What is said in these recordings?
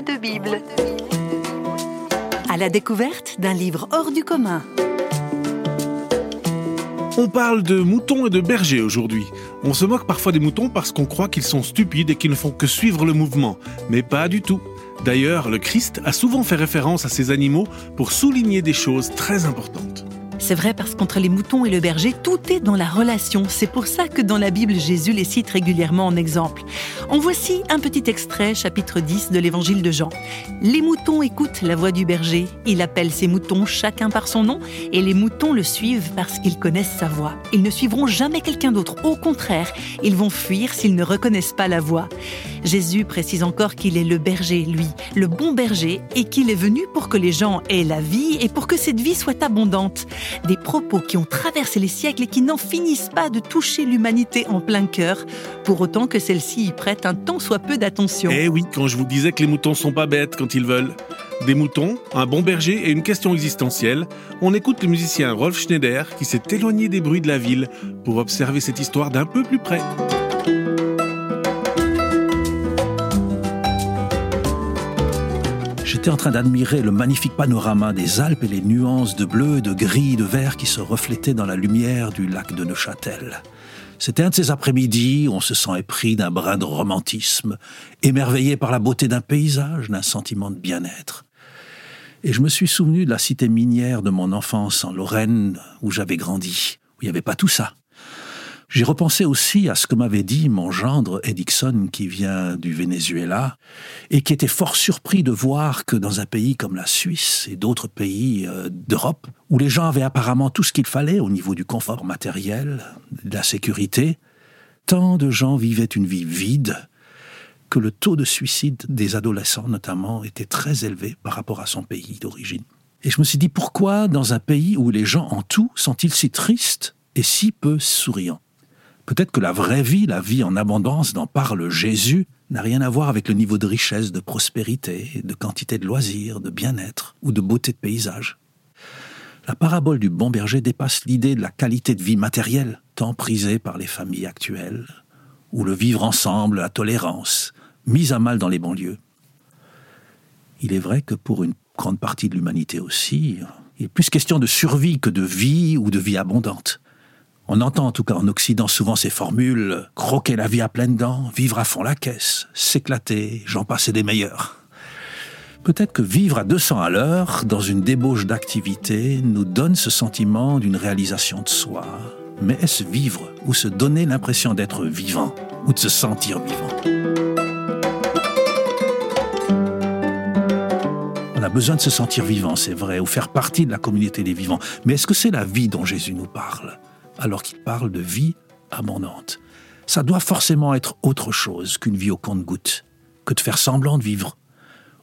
Drôle de Bible. À la découverte d'un livre hors du commun. On parle de moutons et de bergers aujourd'hui. On se moque parfois des moutons parce qu'on croit qu'ils sont stupides et qu'ils ne font que suivre le mouvement. Mais pas du tout. D'ailleurs, le Christ a souvent fait référence à ces animaux pour souligner des choses très importantes. C'est vrai parce qu'entre les moutons et le berger, tout est dans la relation. C'est pour ça que dans la Bible, Jésus les cite régulièrement en exemple. En voici un petit extrait, chapitre 10 de l'évangile de Jean. Les moutons écoutent la voix du berger. Il appelle ses moutons chacun par son nom et les moutons le suivent parce qu'ils connaissent sa voix. Ils ne suivront jamais quelqu'un d'autre. Au contraire, ils vont fuir s'ils ne reconnaissent pas la voix. Jésus précise encore qu'il est le berger, lui, le bon berger, et qu'il est venu pour que les gens aient la vie et pour que cette vie soit abondante. Des propos qui ont traversé les siècles et qui n'en finissent pas de toucher l'humanité en plein cœur, pour autant que celle-ci y prête un tant soit peu d'attention. Eh oui, quand je vous disais que les moutons sont pas bêtes quand ils veulent. Des moutons, un bon berger et une question existentielle, on écoute le musicien Rolf Schneider qui s'est éloigné des bruits de la ville pour observer cette histoire d'un peu plus près. J'étais en train d'admirer le magnifique panorama des Alpes et les nuances de bleu, de gris, de vert qui se reflétaient dans la lumière du lac de Neuchâtel. C'était un de ces après-midi où on se sent épris d'un brin de romantisme, émerveillé par la beauté d'un paysage, d'un sentiment de bien-être. Et je me suis souvenu de la cité minière de mon enfance en Lorraine, où j'avais grandi, où il n'y avait pas tout ça. J'ai repensé aussi à ce que m'avait dit mon gendre Edixon qui vient du Venezuela et qui était fort surpris de voir que dans un pays comme la Suisse et d'autres pays euh, d'Europe, où les gens avaient apparemment tout ce qu'il fallait au niveau du confort matériel, de la sécurité, tant de gens vivaient une vie vide que le taux de suicide des adolescents notamment était très élevé par rapport à son pays d'origine. Et je me suis dit pourquoi dans un pays où les gens en tout sont-ils si tristes et si peu souriants? Peut-être que la vraie vie, la vie en abondance dont parle Jésus, n'a rien à voir avec le niveau de richesse, de prospérité, de quantité de loisirs, de bien-être ou de beauté de paysage. La parabole du bon berger dépasse l'idée de la qualité de vie matérielle, tant prisée par les familles actuelles, ou le vivre ensemble, la tolérance, mise à mal dans les banlieues. Il est vrai que pour une grande partie de l'humanité aussi, il est plus question de survie que de vie ou de vie abondante. On entend en tout cas en Occident souvent ces formules croquer la vie à pleines dents, vivre à fond la caisse, s'éclater, j'en passe des meilleurs. Peut-être que vivre à 200 à l'heure, dans une débauche d'activité, nous donne ce sentiment d'une réalisation de soi. Mais est-ce vivre ou se donner l'impression d'être vivant ou de se sentir vivant? On a besoin de se sentir vivant, c'est vrai, ou faire partie de la communauté des vivants. Mais est-ce que c'est la vie dont Jésus nous parle? Alors qu'il parle de vie abondante. Ça doit forcément être autre chose qu'une vie au compte-gouttes, que de faire semblant de vivre,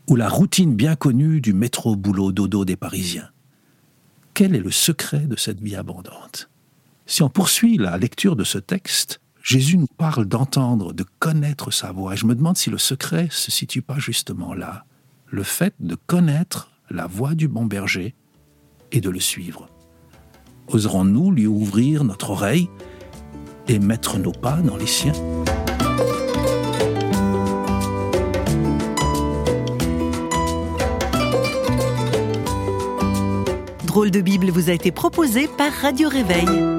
ou la routine bien connue du métro boulot dodo des Parisiens. Quel est le secret de cette vie abondante? Si on poursuit la lecture de ce texte, Jésus nous parle d'entendre, de connaître sa voix. Et je me demande si le secret se situe pas justement là. Le fait de connaître la voix du bon berger et de le suivre. Oserons-nous lui ouvrir notre oreille et mettre nos pas dans les siens? Drôle de Bible vous a été proposé par Radio Réveil.